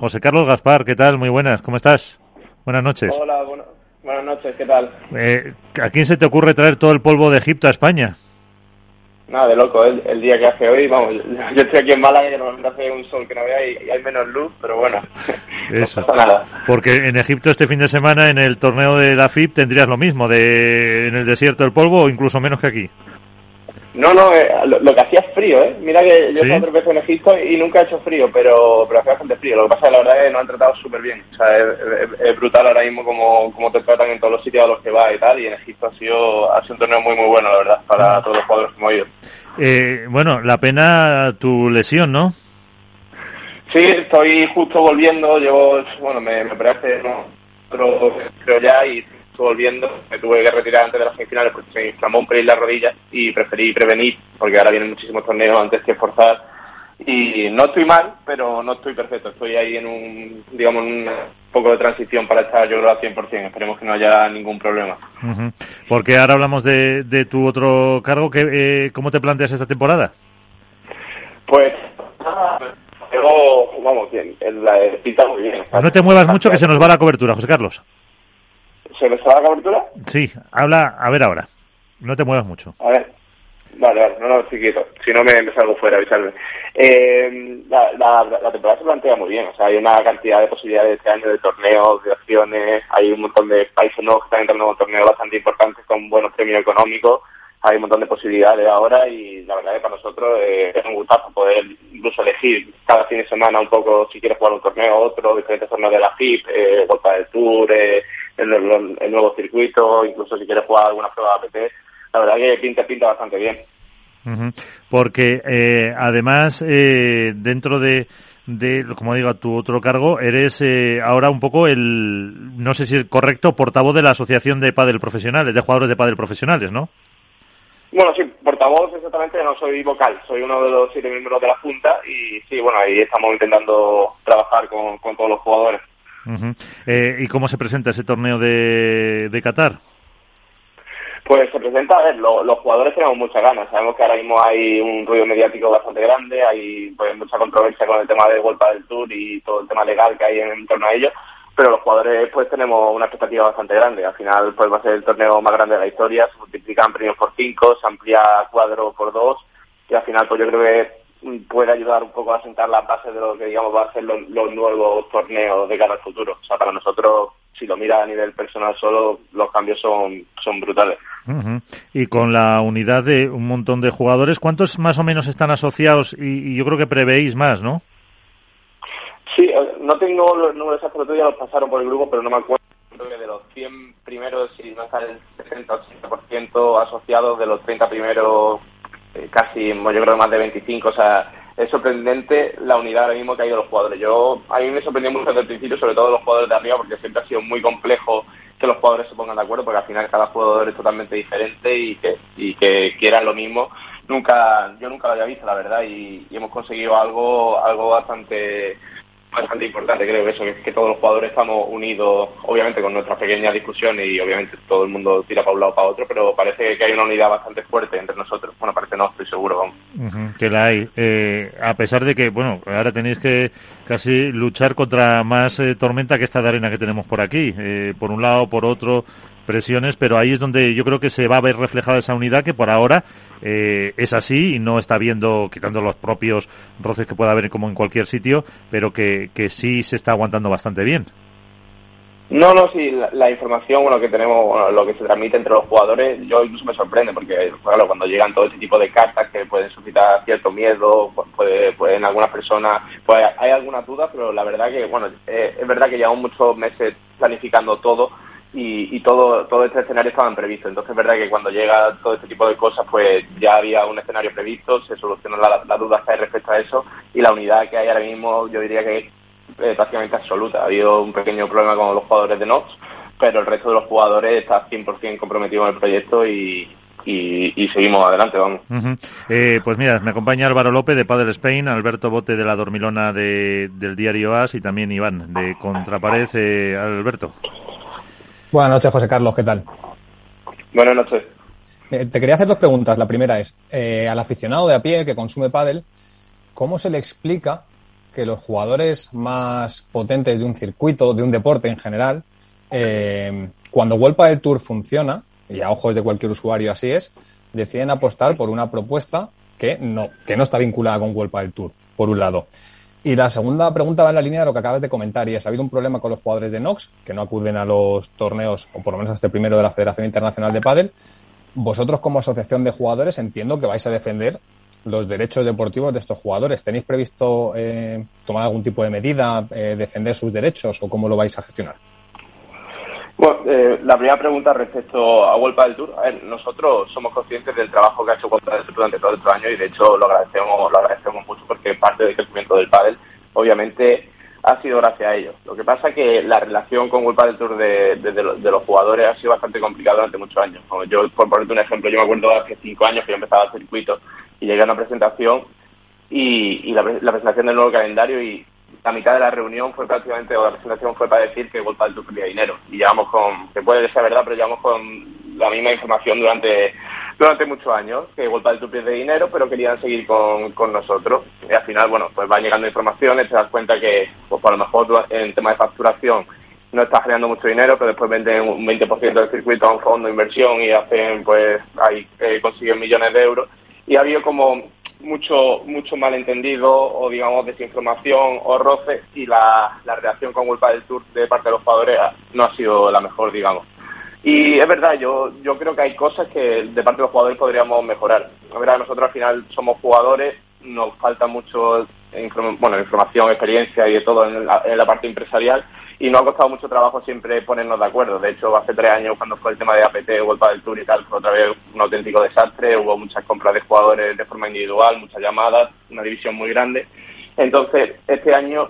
José Carlos Gaspar, ¿qué tal? Muy buenas, ¿cómo estás? Buenas noches. Hola, buenas noches, ¿qué tal? Eh, ¿A quién se te ocurre traer todo el polvo de Egipto a España? Nada, de loco, el, día que hace hoy, vamos, yo estoy aquí en Málaga y no hace un sol que no vea y, hay menos luz, pero bueno, Eso. no pasa nada. Porque en Egipto este fin de semana en el torneo de la FIP tendrías lo mismo, de en el desierto del polvo o incluso menos que aquí. No, no, eh, lo, que hacía es frío, ¿eh? Mira que yo he estado tres veces en Egipto y nunca he hecho frío, pero, pero hacía bastante frío. Lo que pasa es que la verdad es que nos han tratado súper bien. O sea, es, brutal ahora mismo como, como te tratan en todos los sitios a los que vas y tal. Y en Egipto ha sido, ha sido un torneo muy, muy bueno, la verdad, para todos los jugadores que hemos ido. Eh, bueno, la pena tu lesión, ¿no? Sí, estoy justo volviendo. Llevo, bueno, me, me parece, no, pero creo ya y volviendo, me tuve que retirar antes de las semifinales porque se inflamó un pelín la rodilla y preferí prevenir porque ahora vienen muchísimos torneos antes que forzar y no estoy mal, pero no estoy perfecto, estoy ahí en un, digamos, un poco de transición para estar yo creo al 100%, esperemos que no haya ningún problema. Porque ahora hablamos de, de tu otro cargo, que, eh, ¿cómo te planteas esta temporada? Pues, vamos, bien, la, pinta muy bien. No te muevas mucho que se nos va la cobertura, José Carlos. ¿Se me está la cobertura? Sí, habla, a ver ahora. No te muevas mucho. A ver. Vale, vale, no, no, chiquito. Si no, me, me salgo fuera, avisarme. Eh, la, la, temporada se plantea muy bien. O sea, hay una cantidad de posibilidades este año de torneos, de acciones. Hay un montón de países nuevos que están entrando en torneos bastante importantes con buenos premios económicos. Hay un montón de posibilidades ahora y la verdad es que para nosotros eh, es un gustazo poder incluso elegir cada fin de semana un poco si quieres jugar un torneo o otro, diferentes torneos de la FIP, eh, Volta del Tour, eh, el, nuevo circuito, incluso si quieres jugar alguna prueba de APT, la verdad que pinta, pinta bastante bien. Porque eh, además, eh, dentro de, de, como digo, tu otro cargo, eres eh, ahora un poco el, no sé si es correcto, portavoz de la Asociación de Padel Profesionales, de jugadores de Padel Profesionales, ¿no? Bueno, sí, portavoz exactamente, no soy vocal, soy uno de los siete miembros de la Junta y sí, bueno, ahí estamos intentando trabajar con, con todos los jugadores. Eh, ¿Y cómo se presenta ese torneo de, de Qatar? Pues se presenta, a ver, los jugadores tenemos muchas ganas. Sabemos que ahora mismo hay un ruido mediático bastante grande, hay pues, mucha controversia con el tema de Vuelta del Tour y todo el tema legal que hay en, torno a ello, pero los jugadores pues tenemos una expectativa bastante grande. Al final pues va a ser el torneo más grande de la historia, se multiplican premios por cinco, se amplía cuadro por dos y al final pues yo creo que puede ayudar un poco a sentar las bases de lo que digamos va a ser los, nuevos torneos de cara al futuro. O sea, para nosotros, si lo mira a nivel personal solo, los cambios son, son brutales. Y con la unidad de un montón de jugadores, ¿cuántos más o menos están asociados? Y, yo creo que prevéis más, ¿no? Sí, eh, no tengo los números exactos, ya los pasaron por el grupo, pero no me acuerdo. Creo que de los 100 primeros, si no está el 60-80% asociados, de los 30 primeros casi, yo creo, más de 25. O sea, es sorprendente la unidad ahora mismo que ha ido los jugadores. Yo, a mí me sorprendió mucho desde el principio, sobre todo los jugadores de arriba, porque siempre ha sido muy complejo que los jugadores se pongan de acuerdo, porque al final cada jugador es totalmente diferente y que, y que quieran lo mismo. Nunca, yo nunca lo había visto, la verdad, y hemos conseguido algo, algo bastante bastante importante, creo que eso, que, todos los jugadores estamos unidos, obviamente con nuestras pequeñas discusiones y obviamente todo el mundo tira para un lado para otro, pero parece que hay una unidad bastante fuerte entre nosotros. Bueno, parece no, estoy seguro, vamos. que la hay. Eh, a pesar de que, bueno, ahora tenéis que casi luchar contra más eh, tormenta que esta de arena que tenemos por aquí. Eh, por un lado, por otro, presiones, pero ahí es donde yo creo que se va a ver reflejada esa unidad que por ahora eh, es así y no está viendo, quitando los propios roces que pueda haber como en cualquier sitio, pero que, que sí se está aguantando bastante bien. No, no, sí, la, información, bueno, que tenemos, lo que se transmite entre los jugadores, yo incluso me sorprende, porque claro, cuando llegan todo este tipo de cartas que pueden suscitar cierto miedo, puede, puede algunas personas, pues hay alguna duda, pero la verdad que, bueno, eh, es verdad que llevamos muchos meses planificando todo, y, todo, todo este escenario estaba previsto. Entonces es verdad que cuando llega todo este tipo de cosas, pues ya había un escenario previsto, se solucionó la, la duda que hay respecto a eso y la unidad que hay ahora mismo yo diría que es eh, prácticamente absoluta. Ha habido un pequeño problema con los jugadores de Nox, pero el resto de los jugadores está 100% comprometido en el proyecto y, y, seguimos adelante, vamos. Eh, pues mira, me acompaña Álvaro López de Padel Spain, Alberto Bote de la Dormilona de, del diario AS y también Iván de Contrapared. Eh, Alberto. Buenas noches, José Carlos, ¿qué tal? Buenas noches. Eh, te quería hacer dos preguntas. La primera es, eh, al aficionado de a pie que consume pádel, ¿cómo se le explica que los jugadores más potentes de un circuito, de un deporte en general, eh, cuando World del Tour funciona, y a ojos de cualquier usuario así es, deciden apostar por una propuesta que no, que no está vinculada con World del Tour, por un lado. Y la segunda pregunta va en la línea de lo que acabas de comentar, y es, ¿ha habido un problema con los jugadores de Nox, que no acuden a los torneos, o por lo menos a este primero de la Federación Internacional de Padel? Vosotros como asociación de jugadores entiendo que vais a defender los derechos deportivos de estos jugadores. ¿Tenéis previsto eh, tomar algún tipo de medida, eh, defender sus derechos o cómo lo vais a gestionar? Bueno, eh, la primera pregunta respecto a Vuelta del Tour. A ver, nosotros somos conscientes del trabajo que ha hecho Vuelta del Tour durante todo estos años y de hecho lo agradecemos, lo agradecemos mucho porque parte del crecimiento del pádel, obviamente, ha sido gracias a ellos. Lo que pasa es que la relación con World del Tour de, los jugadores ha sido bastante complicada durante muchos años. yo, por ponerte un ejemplo, yo me acuerdo hace cinco años que yo empezaba el circuito y llegué a una presentación y, la, presentación del nuevo calendario y la mitad de la reunión fue prácticamente, o la presentación fue para decir que World del Tour perdía dinero. Y llevamos con, que puede ser verdad, pero llevamos con la misma información durante durante muchos años, que World del Tour pierde dinero, pero querían seguir con, con nosotros. Y al final, bueno, pues van llegando informaciones, te das cuenta que, pues por lo mejor en tema de facturación no estás generando mucho dinero, pero después venden un 20% del circuito a un fondo de inversión y hacen, pues, ahí eh, consiguen millones de euros. Y ha habido como mucho mucho malentendido o digamos desinformación o roce y la, la reacción con culpa del tour de parte de los jugadores no ha sido la mejor digamos y es verdad yo yo creo que hay cosas que de parte de los jugadores podríamos mejorar verdad nosotros al final somos jugadores nos falta mucho bueno información experiencia y de todo en la parte empresarial y nos ha costado mucho trabajo siempre ponernos de acuerdo. De hecho, hace tres años, cuando fue el tema de APT, Vuelta del Tour y tal, fue otra vez un auténtico desastre. Hubo muchas compras de jugadores de forma individual, muchas llamadas, una división muy grande. Entonces, este año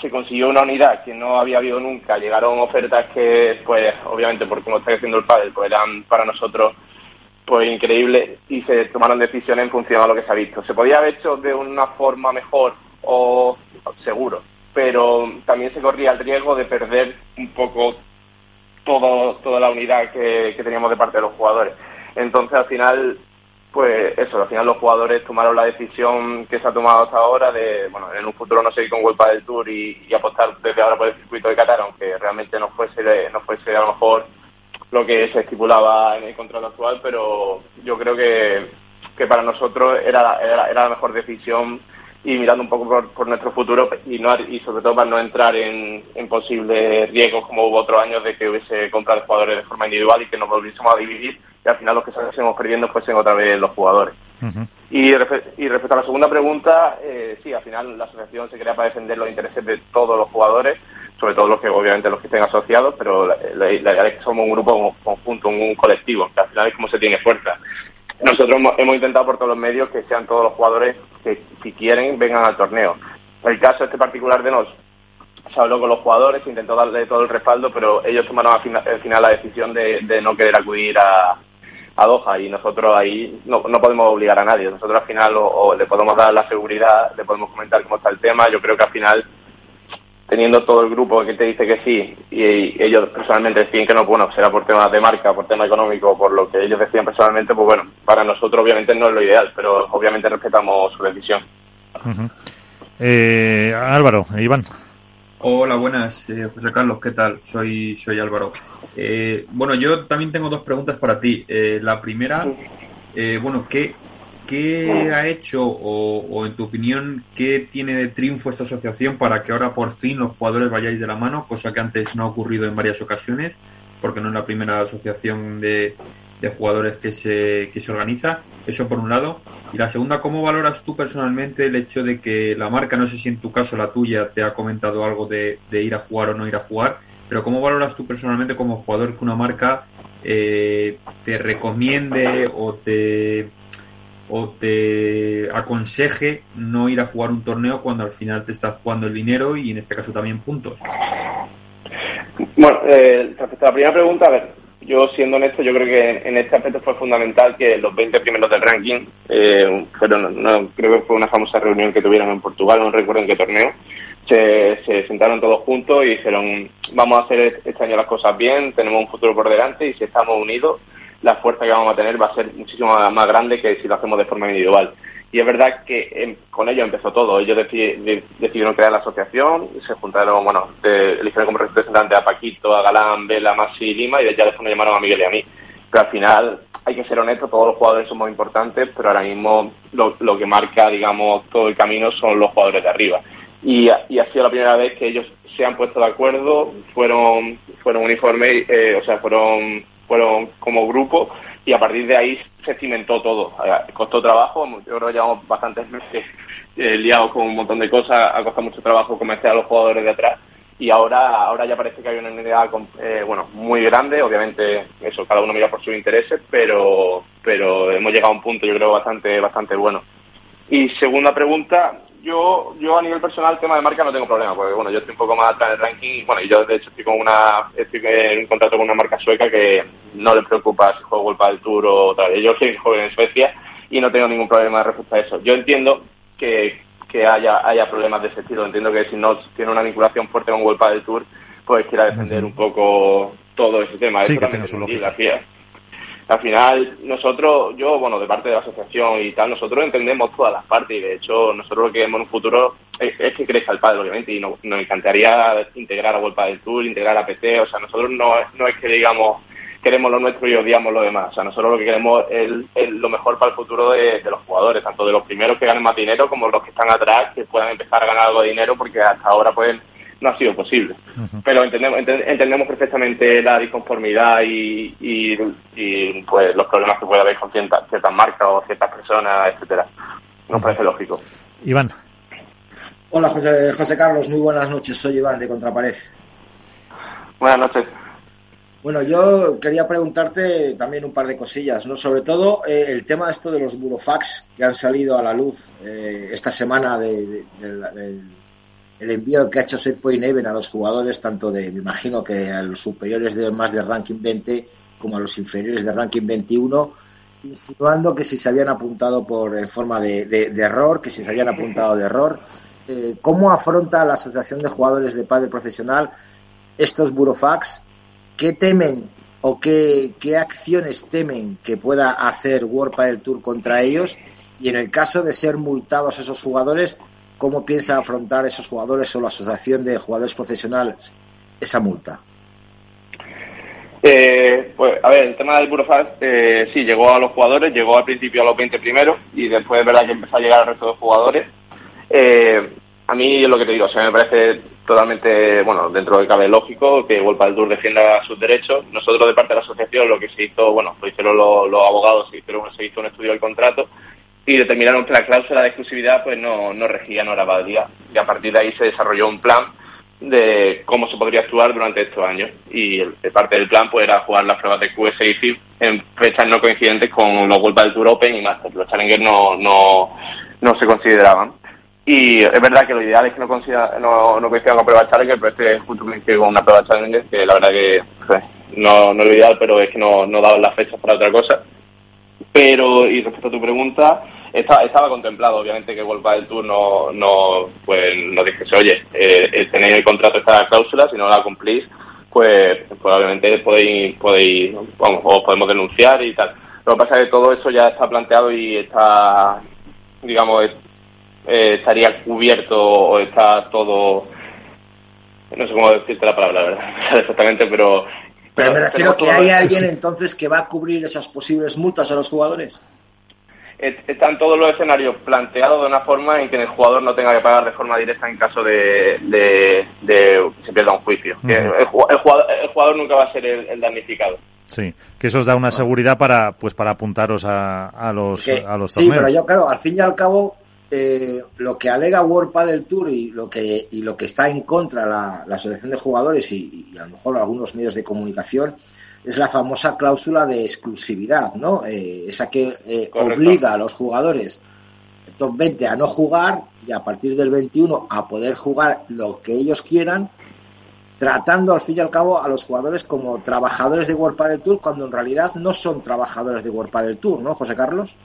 se consiguió una unidad que no había habido nunca. Llegaron ofertas que, pues, obviamente, porque como está haciendo el padre, pues eran para nosotros pues increíbles y se tomaron decisiones en función a lo que se ha visto. ¿Se podía haber hecho de una forma mejor o seguro? pero también se corría el riesgo de perder un poco todo, toda la unidad que, teníamos de parte de los jugadores. Entonces, al final, pues eso, al final los jugadores tomaron la decisión que se ha tomado hasta ahora de, bueno, en un futuro no seguir con Huelpa del Tour y, apostar desde ahora por el circuito de Qatar, aunque realmente no fuese, no fuese a lo mejor lo que se estipulaba en el contrato actual, pero yo creo que, que para nosotros era, era, la mejor decisión y mirando un poco por, nuestro futuro y no y sobre todo para no entrar en, posibles riesgos como hubo otros años de que hubiese comprado jugadores de forma individual y que nos volviésemos a dividir y al final los que saliésemos perdiendo fuesen otra vez los jugadores. y, y, respecto a la segunda pregunta, eh, sí, al final la asociación se crea para defender los intereses de todos los jugadores, sobre todo los que obviamente los que estén asociados, pero la, la idea es que somos un grupo conjunto, un colectivo, que al final es como se tiene fuerza. Nosotros hemos intentado por todos los medios que sean todos los jugadores que, si quieren, vengan al torneo. El caso este particular de nos, se habló con los jugadores, se intentó darle todo el respaldo, pero ellos tomaron al final, la decisión de, no querer acudir a, a Doha y nosotros ahí no, no podemos obligar a nadie. Nosotros al final le podemos dar la seguridad, le podemos comentar cómo está el tema. Yo creo que al final teniendo todo el grupo que te dice que sí y, ellos personalmente deciden que no, bueno, será por temas de marca, por tema económico, por lo que ellos decían personalmente, pues bueno, para nosotros obviamente no es lo ideal, pero obviamente respetamos su decisión. eh, Álvaro, Iván. Hola, buenas, eh, José Carlos, ¿qué tal? Soy, soy Álvaro. Eh, bueno, yo también tengo dos preguntas para ti. Eh, la primera, bueno, ¿qué, ¿Qué ha hecho o, en tu opinión, qué tiene de triunfo esta asociación para que ahora por fin los jugadores vayáis de la mano, cosa que antes no ha ocurrido en varias ocasiones, porque no es la primera asociación de, jugadores que se, que se organiza? Eso por un lado. Y la segunda, ¿cómo valoras tú personalmente el hecho de que la marca, no sé si en tu caso la tuya te ha comentado algo de, ir a jugar o no ir a jugar, pero ¿cómo valoras tú personalmente como jugador que una marca eh, te recomiende o te o te aconseje no ir a jugar un torneo cuando al final te estás jugando el dinero y en este caso también puntos? Bueno, eh, la primera pregunta, a ver, yo siendo honesto, yo creo que en este aspecto fue fundamental que los 20 primeros del ranking, eh, fueron, no, creo que fue una famosa reunión que tuvieron en Portugal, no recuerdo en qué torneo, se, se sentaron todos juntos y dijeron, vamos a hacer este año las cosas bien, tenemos un futuro por delante y si estamos unidos la fuerza que vamos a tener va a ser muchísimo más grande que si lo hacemos de forma individual. Y es verdad que con ellos empezó todo. Ellos decidieron crear la asociación, se juntaron, bueno, eligieron como representante a Paquito, a Galán, Vela, Masi y Lima, y ya después nos llamaron a Miguel y a mí. Pero al final, hay que ser honestos, todos los jugadores somos importantes, pero ahora mismo lo, que marca, digamos, todo el camino son los jugadores de arriba. Y, y, ha sido la primera vez que ellos se han puesto de acuerdo, fueron, fueron uniformes, eh, o sea, fueron, fueron como grupo y a partir de ahí se cimentó todo. Eh, costó trabajo, yo creo que llevamos bastantes meses eh, liados con un montón de cosas, ha costado mucho trabajo convencer a los jugadores de atrás y ahora ahora ya parece que hay una unidad eh, bueno muy grande obviamente eso cada uno mira por sus intereses pero pero hemos llegado a un punto yo creo bastante bastante bueno y segunda pregunta yo yo a nivel personal el tema de marca no tengo problema porque bueno yo estoy un poco más atrás en el ranking y bueno y yo de hecho estoy con una estoy en un contrato con una marca sueca que no le preocupa si juego el del Tour o tal. Yo soy joven en Suecia y no tengo ningún problema respecto a eso. Yo entiendo que que haya, haya problemas de ese estilo. Entiendo que si no tiene una vinculación fuerte con World del Tour, pues quiera defender un poco todo ese tema. Sí, que tenga su Al final, nosotros, yo, bueno, de parte de la asociación y tal, nosotros entendemos todas las partes y de hecho nosotros lo que queremos en un futuro es, que crezca el padre, obviamente, y nos, encantaría integrar a World del Tour, integrar a PT, o sea, nosotros no, no es que digamos queremos lo nuestro y odiamos lo demás. O sea, nosotros lo que queremos es, lo mejor para el futuro de, los jugadores, tanto de los primeros que ganen más dinero como los que están atrás que puedan empezar a ganar algo de dinero porque hasta ahora pues no ha sido posible. Pero entendemos, entendemos perfectamente la disconformidad y, y, pues los problemas que puede haber con ciertas, marcas o ciertas personas, etcétera. Nos parece lógico. Iván. Hola José, José Carlos, muy buenas noches. Soy Iván de Contrapared. Buenas noches. Bueno, yo quería preguntarte también un par de cosillas, ¿no? Sobre todo eh, el tema esto de los burofax que han salido a la luz eh, esta semana de, el envío que ha hecho Even a los jugadores, tanto de, me imagino que a los superiores de más de ranking 20 como a los inferiores de ranking 21, insinuando que si se habían apuntado por en forma de, error, que si se habían apuntado de error. Eh, ¿Cómo afronta la Asociación de Jugadores de Padre Profesional estos burofax? ¿qué temen o qué, acciones temen que pueda hacer World del Tour contra ellos? Y en el caso de ser multados esos jugadores, ¿cómo piensa afrontar esos jugadores o la Asociación de Jugadores Profesionales esa multa? Eh, pues, a ver, el tema del Burofast, eh, sí, llegó a los jugadores, llegó al principio a los 20 primeros y después es verdad que empezó a llegar al resto de jugadores. Eh, a mí es lo que te digo, o me parece totalmente, bueno, dentro de cabe lógico que World Tour defienda sus derechos. Nosotros de parte de la asociación lo que se hizo, bueno, lo hicieron los, abogados, se, hicieron, se hizo un estudio del contrato y determinaron que la cláusula de exclusividad pues no, no regía, no era válida. Y a partir de ahí se desarrolló un plan de cómo se podría actuar durante estos años. Y parte del plan pues era jugar las pruebas de QS y en fechas no coincidentes con los World del Tour Open y Masters. Los Challengers no, no, no se consideraban. Y es verdad que lo ideal es que no, consiga, no, no coincida con prueba Challenger, pero este justo coincide con una prueba Challenger, que la verdad que pues, no, no es lo ideal, pero es que no, no daban las fechas para otra cosa. Pero, y respecto a tu pregunta, estaba contemplado, obviamente, que vuelva del Tour no, no, pues, nos dijese, oye, eh, eh, tenéis el contrato esta cláusula, si no la cumplís, pues, pues podéis, podéis, vamos, os podemos denunciar y tal. Lo que pasa es que todo eso ya está planteado y está, digamos, eh, estaría cubierto o está todo no sé cómo decirte la palabra, ¿verdad? exactamente, pero... Pero me refiero que hay alguien entonces que va a cubrir esas posibles multas a los jugadores. Están todos los escenarios planteados de una forma en que el jugador no tenga que pagar de forma directa en caso de, de, que se pierda un juicio. el, jugador, nunca va a ser el, damnificado. Sí, que eso os da una seguridad para pues para apuntaros a, a los, a los torneos. Sí, pero yo, claro, al fin y al cabo, eh, lo que alega World Padel Tour y lo que, y lo que está en contra la, la Asociación de Jugadores y, a lo mejor algunos medios de comunicación es la famosa cláusula de exclusividad, ¿no? Eh, esa que eh, obliga a los jugadores top 20 a no jugar y a partir del 21 a poder jugar lo que ellos quieran, tratando al fin y al cabo a los jugadores como trabajadores de World Padel Tour cuando en realidad no son trabajadores de World Padel Tour, ¿no, José Carlos?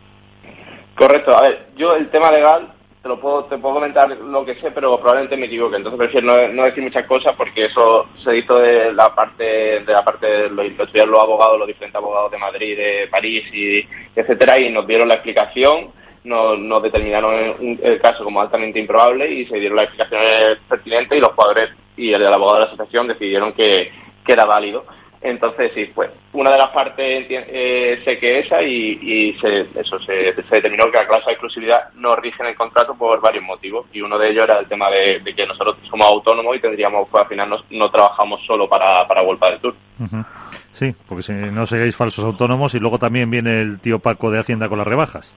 Correcto. A ver, yo el tema legal te lo puedo te puedo comentar lo que sé, pero probablemente me equivoque. Entonces prefiero no, decir muchas cosas porque eso se hizo de la parte de la parte de lo, los abogados, los diferentes abogados de Madrid, de París y etcétera y nos dieron la explicación nos, nos determinaron el, caso como altamente improbable y se dieron las explicaciones pertinentes y los jugadores y el, abogado de la asociación decidieron que, que era válido. Entonces, sí, pues una de las partes eh, sé que esa y, y se, eso se, determinó que la cláusula de exclusividad no rige en el contrato por varios motivos y uno de ellos era el tema de, que nosotros somos autónomos y tendríamos, pues al final no, no trabajamos solo para, para Vuelta del Tour. Sí, porque si no seáis falsos autónomos y luego también viene el tío Paco de Hacienda con las rebajas.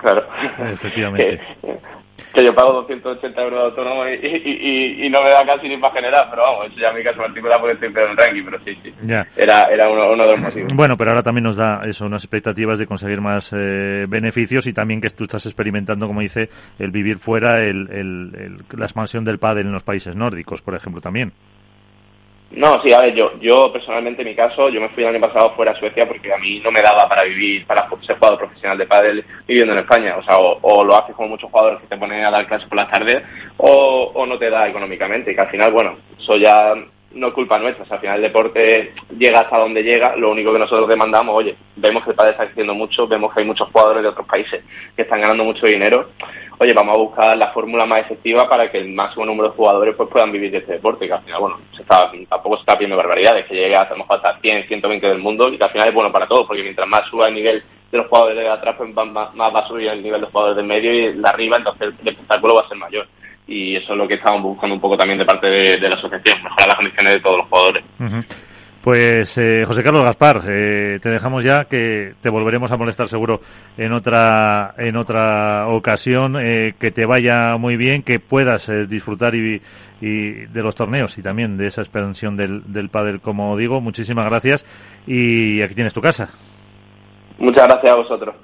Claro. Efectivamente. que yo pago 280 euros de autónomo y, no me da casi ni para generar, pero vamos, eso ya es mi caso particular porque estoy en ranking, pero sí, sí. Era, era uno, uno, de los motivos. Bueno, pero ahora también nos da eso, unas expectativas de conseguir más eh, beneficios y también que tú estás experimentando, como dice, el vivir fuera, el, el, la expansión del pádel en los países nórdicos, por ejemplo, también. No, sí, a ver, yo, yo personalmente en mi caso, yo me fui el año pasado fuera a Suecia porque a mí no me daba para vivir, para ser jugador profesional de pádel viviendo en España. O sea, o, lo haces como muchos jugadores que te ponen a dar clases por las tardes, o, o no te da económicamente. Que al final, bueno, eso ya no es culpa nuestra. O al final el deporte llega hasta donde llega. Lo único que nosotros demandamos, oye, vemos que el pádel está creciendo mucho, vemos que hay muchos jugadores de otros países que están ganando mucho dinero oye, vamos a buscar la fórmula más efectiva para que el máximo número de jugadores pues puedan vivir de este deporte, que al final, bueno, se está, tampoco se está pidiendo barbaridades, que llegue a, lo mejor hasta 100, 120 del mundo y que al final es bueno para todos, porque mientras más suba el nivel de los jugadores de atrás, pues más, va a subir el nivel de los jugadores del medio y de arriba, entonces el, espectáculo va a ser mayor. Y eso es lo que estamos buscando un poco también de parte de, la asociación, mejorar las condiciones de todos los jugadores. Pues eh, José Carlos Gaspar, eh, te dejamos ya que te volveremos a molestar seguro en otra en otra ocasión, eh, que te vaya muy bien, que puedas disfrutar y, de los torneos y también de esa expansión del, del pádel, como digo. Muchísimas gracias y aquí tienes tu casa. Muchas gracias a vosotros.